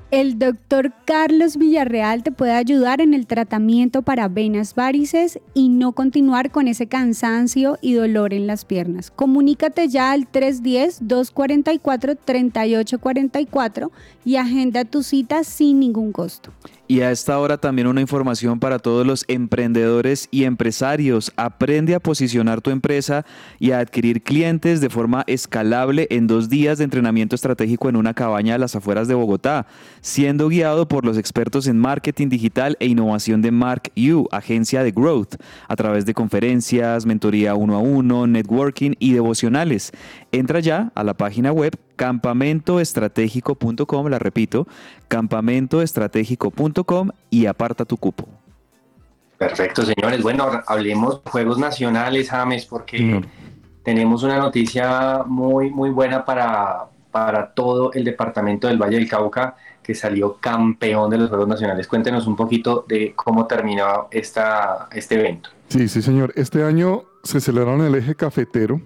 El doctor Carlos Villarreal te puede ayudar en el tratamiento para venas varices y no continuar con ese cansancio y dolor en las piernas. Comunícate ya al 310-244-3844 y agenda tu cita sin ningún costo. Y a esta hora también una información para todos los emprendedores y empresarios. Aprende a posicionar tu empresa y a adquirir clientes de forma escalable en dos días de entrenamiento estratégico en una cabaña a las afueras de Bogotá, siendo guiado por los expertos en marketing digital e innovación de Mark U, agencia de Growth, a través de conferencias, mentoría uno a uno, networking y devocionales. Entra ya a la página web campamentoestratégico.com, la repito, campamentoestratégico.com y aparta tu cupo. Perfecto, señores. Bueno, hablemos de Juegos Nacionales, James, porque tenemos una noticia muy, muy buena para, para todo el departamento del Valle del Cauca, que salió campeón de los Juegos Nacionales. Cuéntenos un poquito de cómo terminó esta, este evento. Sí, sí, señor. Este año se celebraron en el eje cafetero.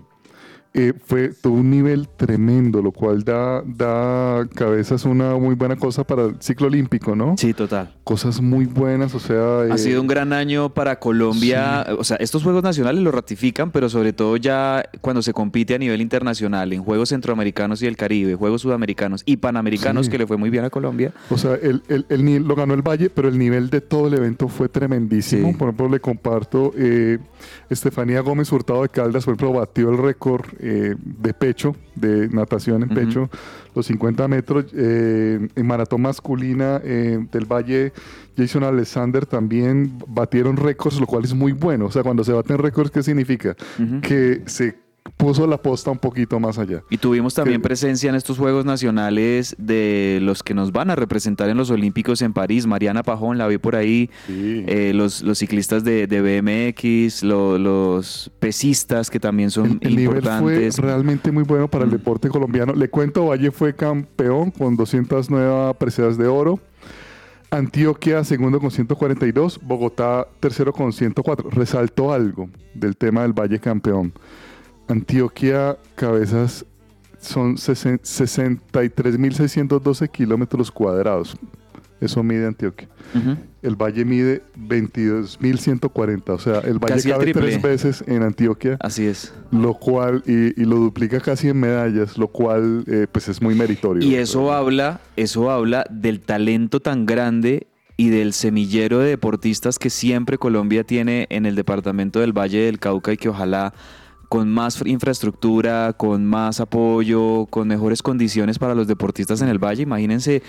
Eh, fue todo un nivel tremendo, lo cual da, da cabezas una muy buena cosa para el ciclo olímpico, ¿no? Sí, total. Cosas muy buenas, o sea... Ha eh, sido un gran año para Colombia. O sea, estos Juegos Nacionales lo ratifican, pero sobre todo ya cuando se compite a nivel internacional, en Juegos Centroamericanos y del Caribe, Juegos Sudamericanos y Panamericanos, Sí. que le fue muy bien a Colombia. O sea, el, el- el lo ganó el Valle, pero el nivel de todo el evento fue tremendísimo. Sí. Por ejemplo, le comparto, eh, Estefanía Gómez Hurtado de Caldas, por ejemplo, batió el récord eh, de pecho, de natación en pecho, los 50 metros. eh, en maratón masculina eh, del Valle, Jason Alexander también batieron récords, lo cual es muy bueno. O sea, cuando se baten récords, ¿qué significa? Que se puso la posta un poquito más allá. Y tuvimos también Sí. presencia en estos Juegos Nacionales de los que nos van a representar en los Olímpicos en París. Mariana Pajón, la vi por ahí. Sí. Eh, los, los ciclistas de, de BMX, lo- los pesistas que también son El, el nivel fue importantes. realmente muy bueno para el Mm. deporte colombiano. Le cuento, Valle fue campeón con 209 preseas de oro. Antioquia segundo con 142, Bogotá tercero con 104. Resaltó algo del tema del Valle campeón. Antioquia cabezas son sesen- 63.612 kilómetros cuadrados. Eso mide Antioquia. El Valle mide 22.140. O sea, el Valle Casi cabe tres veces en Antioquia Así es. lo cual y, y lo duplica casi en medallas, lo cual eh, pues es muy meritorio. Y eso habla, eso habla del talento tan grande y del semillero de deportistas que siempre Colombia tiene en el departamento del Valle del Cauca y que ojalá con más infraestructura, con más apoyo, con mejores condiciones para los deportistas en el Valle. Imagínense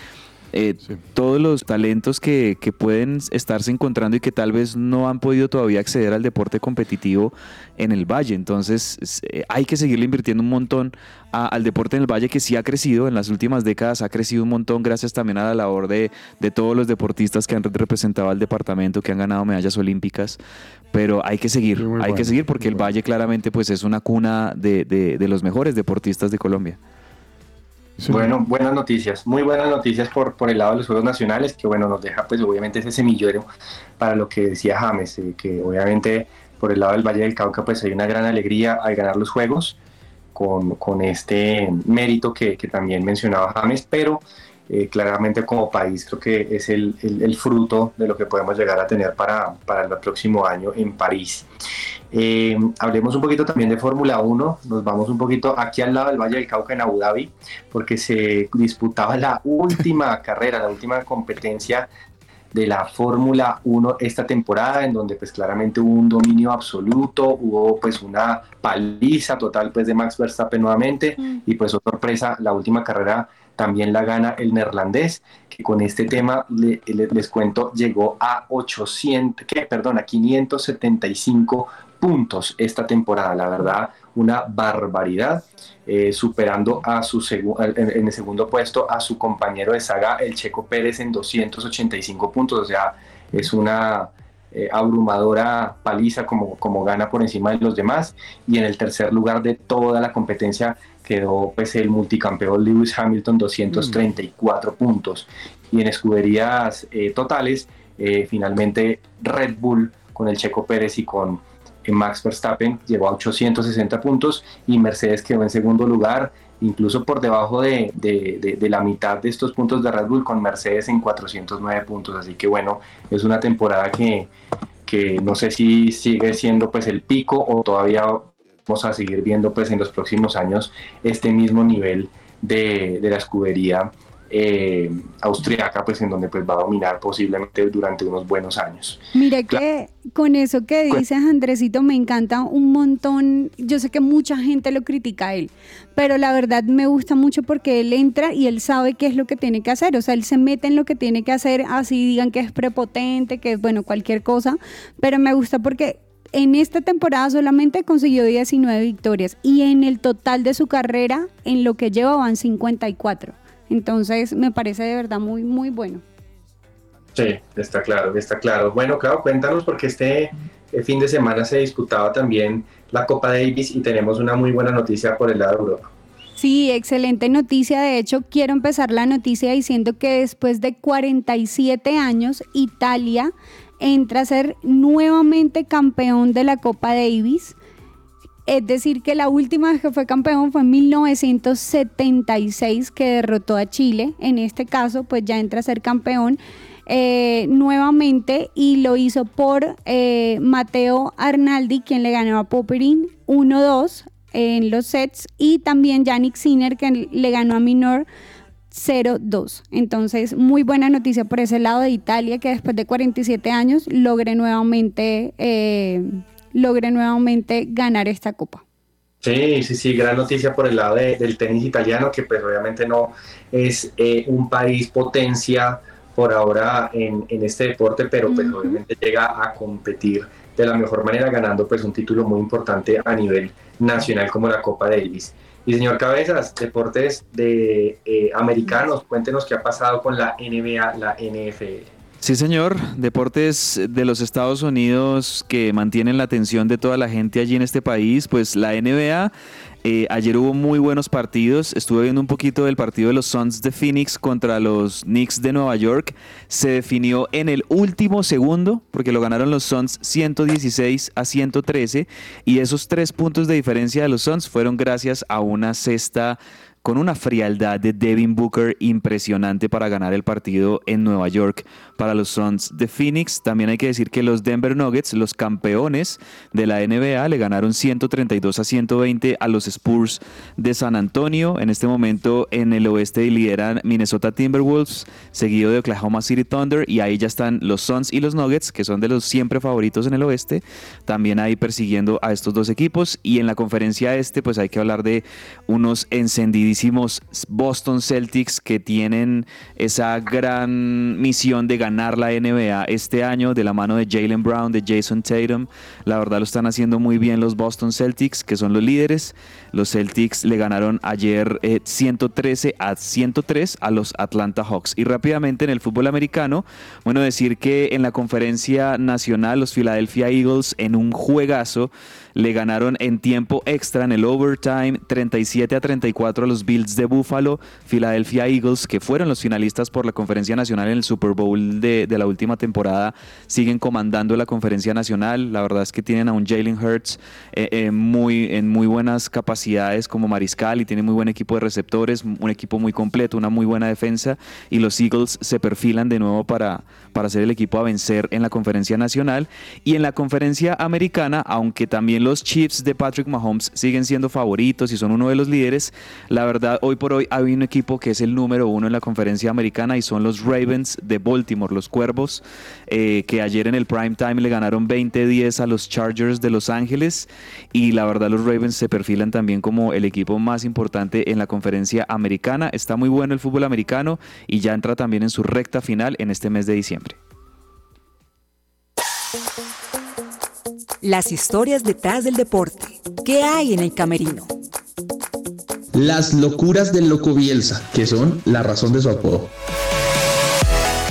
eh, todos los talentos que, que, pueden estarse encontrando y que tal vez no han podido todavía acceder al deporte competitivo en el Valle. Entonces eh, hay que seguirle invirtiendo un montón al deporte en el Valle que sí ha crecido en las últimas décadas, ha crecido un montón gracias también a la labor de, de todos los deportistas que han representado al departamento, que han ganado medallas olímpicas. Pero hay que seguir, hay bueno, que seguir porque el bueno. Valle claramente pues es una cuna de, de, de los mejores deportistas de Colombia. Bueno, buenas noticias, muy buenas noticias por, por el lado de los Juegos Nacionales, que bueno, nos deja pues obviamente ese semillero para lo que decía James, eh, que obviamente por el lado del Valle del Cauca pues hay una gran alegría al ganar los Juegos con, con este mérito que, que también mencionaba James, pero eh, claramente como país creo que es el, el, el, fruto de lo que podemos llegar a tener para, para el próximo año en París. Eh, hablemos un poquito también de Fórmula 1, nos vamos un poquito aquí al lado del Valle del Cauca en Abu Dhabi, porque se disputaba la última carrera, la última competencia de la Fórmula 1 esta temporada, en donde pues claramente hubo un dominio absoluto, hubo pues una paliza total pues de Max Verstappen nuevamente, mm. y pues oh, sorpresa, la última carrera también la gana el neerlandés, que con este tema le, le, les cuento llegó a 800, que perdón, a 575 puntos esta temporada, la verdad, una barbaridad, eh, superando a su en, en, el segundo puesto a su compañero de saga, el Checo Pérez, en 285 puntos, o sea, es una eh, abrumadora paliza como, como gana por encima de los demás, y en el tercer lugar de toda la competencia quedó pues el multicampeón Lewis Hamilton 234 mm. puntos. Y en escuderías eh, totales finalmente Red Bull con el Checo Pérez y con Max Verstappen llegó a 860 puntos y Mercedes quedó en segundo lugar incluso por debajo de, de, de, la mitad de estos puntos de Red Bull con Mercedes en 409 puntos. Así que bueno es una temporada que, que no sé si sigue siendo pues el pico o todavía vamos a seguir viendo pues en los próximos años este mismo nivel de, de la escudería eh, austriaca pues en donde pues va a dominar posiblemente durante unos buenos años. Mira que con eso que dices Andresito me encanta un montón, yo sé que mucha gente lo critica a él, pero la verdad me gusta mucho porque él entra y él sabe qué es lo que tiene que hacer, o sea, él se mete en lo que tiene que hacer, así digan que es prepotente, que es bueno, cualquier cosa, pero me gusta porque en esta temporada solamente consiguió 19 victorias y en el total de su carrera, en lo que lleva, van 54. Entonces, me parece de verdad muy, muy bueno. Sí, está claro, está claro. Bueno, claro, cuéntanos porque este fin de semana se disputaba también la Copa Davis y tenemos una muy buena noticia por el lado de Europa. Sí, excelente noticia. De hecho, quiero empezar la noticia diciendo que después de 47 años, Italia entra a ser nuevamente campeón de la Copa Davis. Es decir, que la última que fue campeón fue en 1976 que derrotó a Chile. En este caso, pues ya entra a ser campeón eh, nuevamente y lo hizo por eh, Mateo Arnaldi, quien le ganó a Popperin 1-2 en los sets, y también Yannick Sinner, que le ganó a Minor 0-2. Entonces, muy buena noticia por ese lado de Italia, que después de 47 años logre nuevamente, eh, logre nuevamente ganar esta copa. Sí, sí, sí, gran noticia por el lado de, del tenis italiano, que pues obviamente no es eh, un país potencia por ahora en, en este deporte, pero pues uh -huh. obviamente llega a competir de la mejor manera ganando pues un título muy importante a nivel nacional como la Copa Davis. Y señor Cabezas, deportes de eh, americanos, cuéntenos qué ha pasado con la NBA, la NFL. Sí, señor. Deportes de los Estados Unidos que mantienen la atención de toda la gente allí en este país. Pues la NBA, eh, ayer hubo muy buenos partidos. Estuve viendo un poquito del partido de los Suns de Phoenix contra los Knicks de Nueva York. Se definió en el último segundo, porque lo ganaron los Suns 116 a 113. Y esos tres puntos de diferencia de los Suns fueron gracias a una cesta con una frialdad de Devin Booker impresionante para ganar el partido en Nueva York para los Suns de Phoenix. También hay que decir que los Denver Nuggets, los campeones de la NBA, le ganaron 132 a 120 a los Spurs de San Antonio. En este momento en el oeste lideran Minnesota Timberwolves, seguido de Oklahoma City Thunder y ahí ya están los Suns y los Nuggets, que son de los siempre favoritos en el oeste, también ahí persiguiendo a estos dos equipos. Y en la conferencia este, pues hay que hablar de unos encendidísimos Boston Celtics que tienen esa gran misión de ganar la NBA este año de la mano de Jalen Brown, de Jason Tatum. La verdad lo están haciendo muy bien los Boston Celtics, que son los líderes. Los Celtics le ganaron ayer 113 eh, a 103 a los Atlanta Hawks. Y rápidamente en el fútbol americano, bueno, decir que en la conferencia nacional los Philadelphia Eagles en un juegazo le ganaron en tiempo extra en el overtime 37 a 34 a los Bills de Buffalo, Philadelphia Eagles, que fueron los finalistas por la conferencia nacional en el Super Bowl de, la última temporada, siguen comandando la conferencia nacional. La verdad es que tienen a un Jalen Hurts eh, eh, muy, en muy buenas capacidades como mariscal y tiene muy buen equipo de receptores, un equipo muy completo, una muy buena defensa y los Eagles se perfilan de nuevo para, para ser el equipo a vencer en la conferencia nacional y en la conferencia americana, aunque también los Chiefs de Patrick Mahomes siguen siendo favoritos y son uno de los líderes, la verdad hoy por hoy hay un equipo que es el número uno en la conferencia americana y son los Ravens de Baltimore, los Cuervos, eh, que ayer en el prime time le ganaron 20-10 a los Chargers de Los Ángeles y la verdad los Ravens se perfilan también como el equipo más importante en la conferencia americana. Está muy bueno el fútbol americano y ya entra también en su recta final en este mes de diciembre. Las historias detrás del deporte. ¿Qué hay en el camerino? Las locuras del loco Bielsa, que son la razón de su apodo.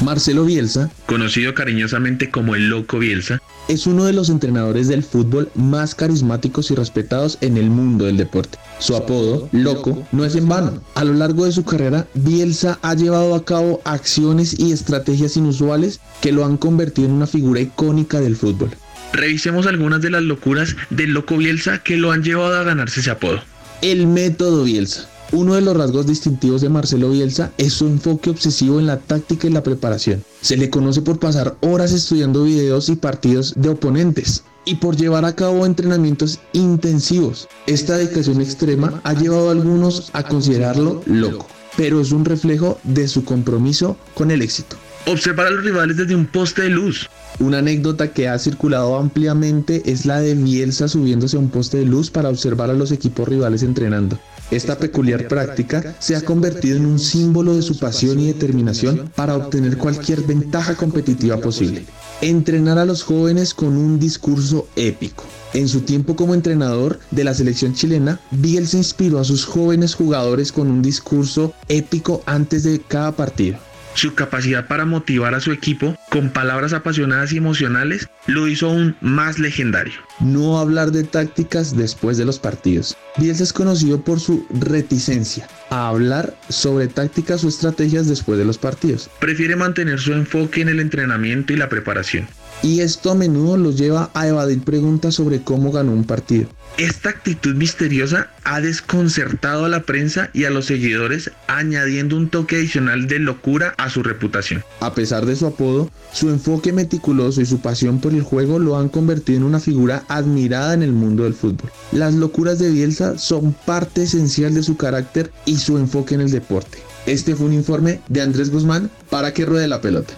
Marcelo Bielsa, conocido cariñosamente como el Loco Bielsa, es uno de los entrenadores del fútbol más carismáticos y respetados en el mundo del deporte. Su apodo, Loco, no es en vano. A lo largo de su carrera, Bielsa ha llevado a cabo acciones y estrategias inusuales que lo han convertido en una figura icónica del fútbol. Revisemos algunas de las locuras del Loco Bielsa que lo han llevado a ganarse ese apodo. El método Bielsa. Uno de los rasgos distintivos de Marcelo Bielsa es su enfoque obsesivo en la táctica y la preparación. Se le conoce por pasar horas estudiando videos y partidos de oponentes y por llevar a cabo entrenamientos intensivos. Esta dedicación extrema ha llevado a algunos a considerarlo loco, pero es un reflejo de su compromiso con el éxito. Observar a los rivales desde un poste de luz. Una anécdota que ha circulado ampliamente es la de Bielsa subiéndose a un poste de luz para observar a los equipos rivales entrenando. Esta peculiar práctica se ha convertido en un símbolo de su pasión y determinación para obtener cualquier ventaja competitiva posible. Entrenar a los jóvenes con un discurso épico. En su tiempo como entrenador de la selección chilena, Bielsa inspiró a sus jóvenes jugadores con un discurso épico antes de cada partido. Su capacidad para motivar a su equipo con palabras apasionadas y emocionales lo hizo aún más legendario. No hablar de tácticas después de los partidos. Bielsa es conocido por su reticencia a hablar sobre tácticas o estrategias después de los partidos. Prefiere mantener su enfoque en el entrenamiento y la preparación y esto a menudo los lleva a evadir preguntas sobre cómo ganó un partido. Esta actitud misteriosa ha desconcertado a la prensa y a los seguidores, añadiendo un toque adicional de locura a su reputación. A pesar de su apodo, su enfoque meticuloso y su pasión por el juego lo han convertido en una figura admirada en el mundo del fútbol. Las locuras de Bielsa son parte esencial de su carácter y su enfoque en el deporte. Este fue un informe de Andrés Guzmán para que ruede la pelota.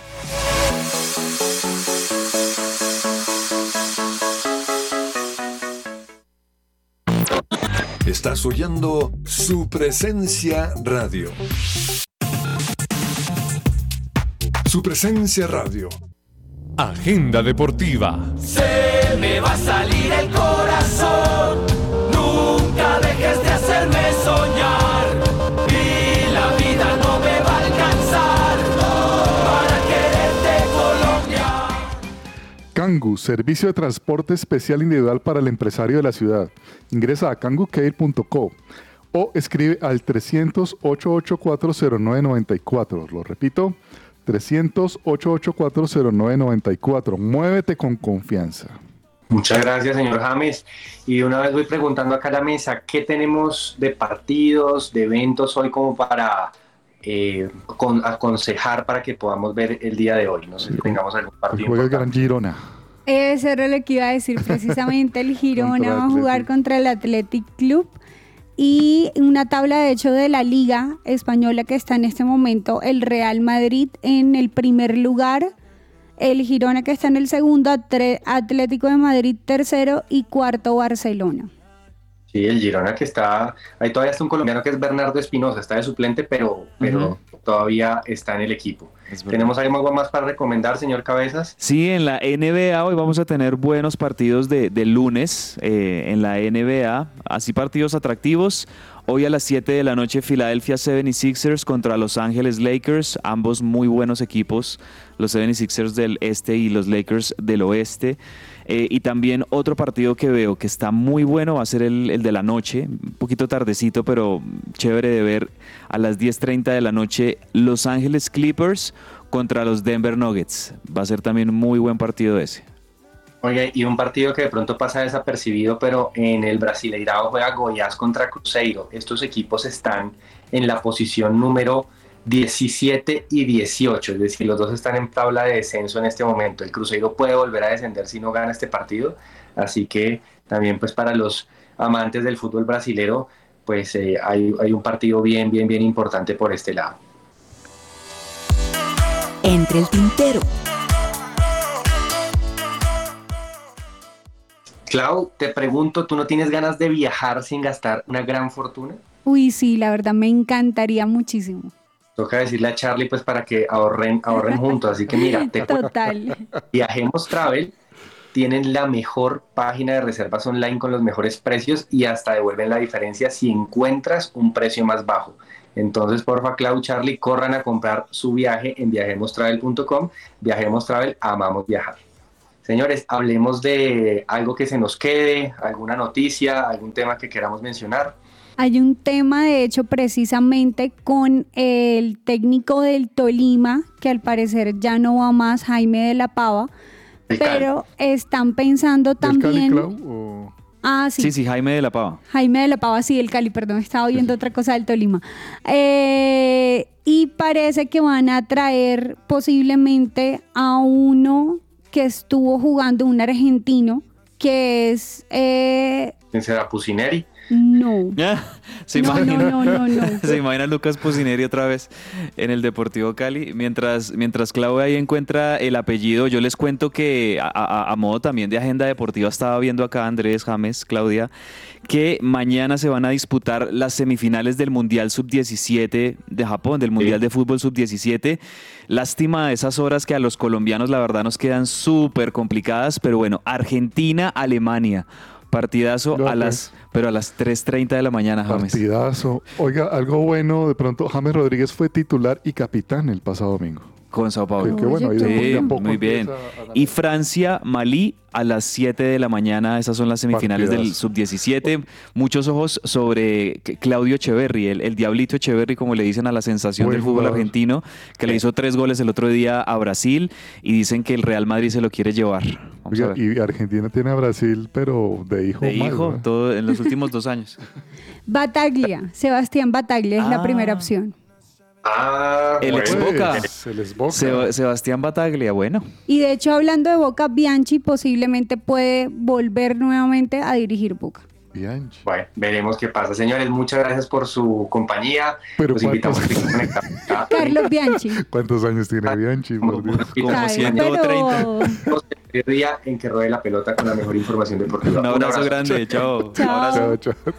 Estás oyendo su presencia radio. Su presencia radio. Agenda deportiva. Se me va a salir el corazón. Kangu, servicio de transporte especial individual para el empresario de la ciudad. Ingresa a kangucare.co o escribe al 300-884-0994. Lo repito, 300-884-0994. Muévete con confianza. Muchas gracias, señor James. Y una vez voy preguntando acá a la mesa, ¿qué tenemos de partidos, de eventos hoy como para eh, con- aconsejar para que podamos ver el día de hoy? No sé si tengamos algún partido. juega el. Gran Girona. Eso era lo que iba a decir precisamente. El Girona va a jugar contra el Athletic Club. Y una tabla de hecho de la Liga Española que está en este momento, el Real Madrid en el primer lugar, el Girona que está en el segundo, Atlético de Madrid tercero y cuarto Barcelona. Sí, el Girona que está, ahí todavía está un colombiano que es Bernardo Espinosa, está de suplente, pero, pero todavía está en el equipo. ¿Tenemos algo más para recomendar, señor Cabezas? Sí, en la NBA hoy vamos a tener buenos partidos de, de lunes eh, en la NBA, así partidos atractivos. Hoy a las 7 de la noche Philadelphia 76ers contra Los Ángeles Lakers, ambos muy buenos equipos, los 76ers del este y los Lakers del oeste. Eh, y también otro partido que veo que está muy bueno va a ser el, el de la noche, un poquito tardecito, pero chévere de ver a las 10.30 de la noche Los Ángeles Clippers contra los Denver Nuggets. Va a ser también muy buen partido ese. Oye, y un partido que de pronto pasa desapercibido, pero en el Brasileirao juega Goiás contra Cruzeiro. Estos equipos están en la posición número 17 y 18, es decir, los dos están en tabla de descenso en este momento. El Cruzeiro puede volver a descender si no gana este partido, así que también pues para los amantes del fútbol brasilero, pues eh, hay, hay un partido bien, bien, bien importante por este lado. Entre el tintero. Clau, te pregunto, ¿tú no tienes ganas de viajar sin gastar una gran fortuna? Uy, sí, la verdad me encantaría muchísimo. Toca decirle a Charlie pues para que ahorren, ahorren juntos. Así que mira, te. Total. Viajemos Travel tienen la mejor página de reservas online con los mejores precios y hasta devuelven la diferencia si encuentras un precio más bajo. Entonces, porfa, Clau, Charlie, corran a comprar su viaje en viajemostravel.com. Viajemos Travel, amamos viajar. Señores, hablemos de algo que se nos quede, alguna noticia, algún tema que queramos mencionar. Hay un tema, de hecho, precisamente con el técnico del Tolima, que al parecer ya no va más, Jaime de la Pava, El Cali. pero están pensando ¿Del Cali, también... Clau? O- Ah, sí. Sí, sí, Jaime de la Pava. Jaime de la Pava, sí, el Cali, perdón, estaba oyendo otra cosa del Tolima. Eh, y parece que van a traer posiblemente a uno que estuvo jugando, un argentino, que es... eh, ¿Quién será? Pusineri. No. ¿Se No, imagina? no, no, no, no. Se imagina Lucas Pusineri otra vez en el Deportivo Cali. Mientras, mientras Claudia ahí encuentra el apellido, yo les cuento que a, a- a modo también de agenda deportiva estaba viendo acá Andrés James, Claudia, que mañana se van a disputar las semifinales del Mundial Sub-17 de Japón, del Mundial de Fútbol Sub-17. Lástima de esas horas que a los colombianos la verdad nos quedan súper complicadas, pero bueno, Argentina, Alemania. Partidazo No, a pues. las, pero a las 3.30 de la mañana, James. Partidazo. Oiga, algo bueno, de pronto James Rodríguez fue titular y capitán el pasado domingo. Con Sao Paulo. Qué- qué bueno, ahí de a poco- Sí, muy bien. Y Francia, Malí a las 7 de la mañana. Esas son las semifinales del Partidazo. sub-17. Muchos ojos sobre Claudio Echeverry, el, el diablito Echeverry, como le dicen a la sensación Buen del fútbol jugador. argentino, que le hizo tres goles el otro día a Brasil y dicen que el Real Madrid se lo quiere llevar. Oiga, y Argentina tiene a Brasil, pero de hijo. De mal, hijo, ¿no? todo en los últimos dos años. Bataglia, Sebastián Bataglia es la Ah. primera opción. Ah, El bueno. ex Boca. Pues, el ex Boca. Seb- Sebastián Bataglia, bueno. Y de hecho, hablando de Boca, Bianchi posiblemente puede volver nuevamente a dirigir Boca. Bianchi. Bueno, veremos qué pasa. Señores, muchas gracias por su compañía. Pero Los invitamos a ¿cuántos- seguir conectados. acá. Carlos Bianchi. ¿Cuántos años tiene Bianchi? por Dios? Como Ay, 130. pero- El día en que ruede la pelota con la mejor información deportiva. Un abrazo grande, chao. Un abrazo. Chao, chao.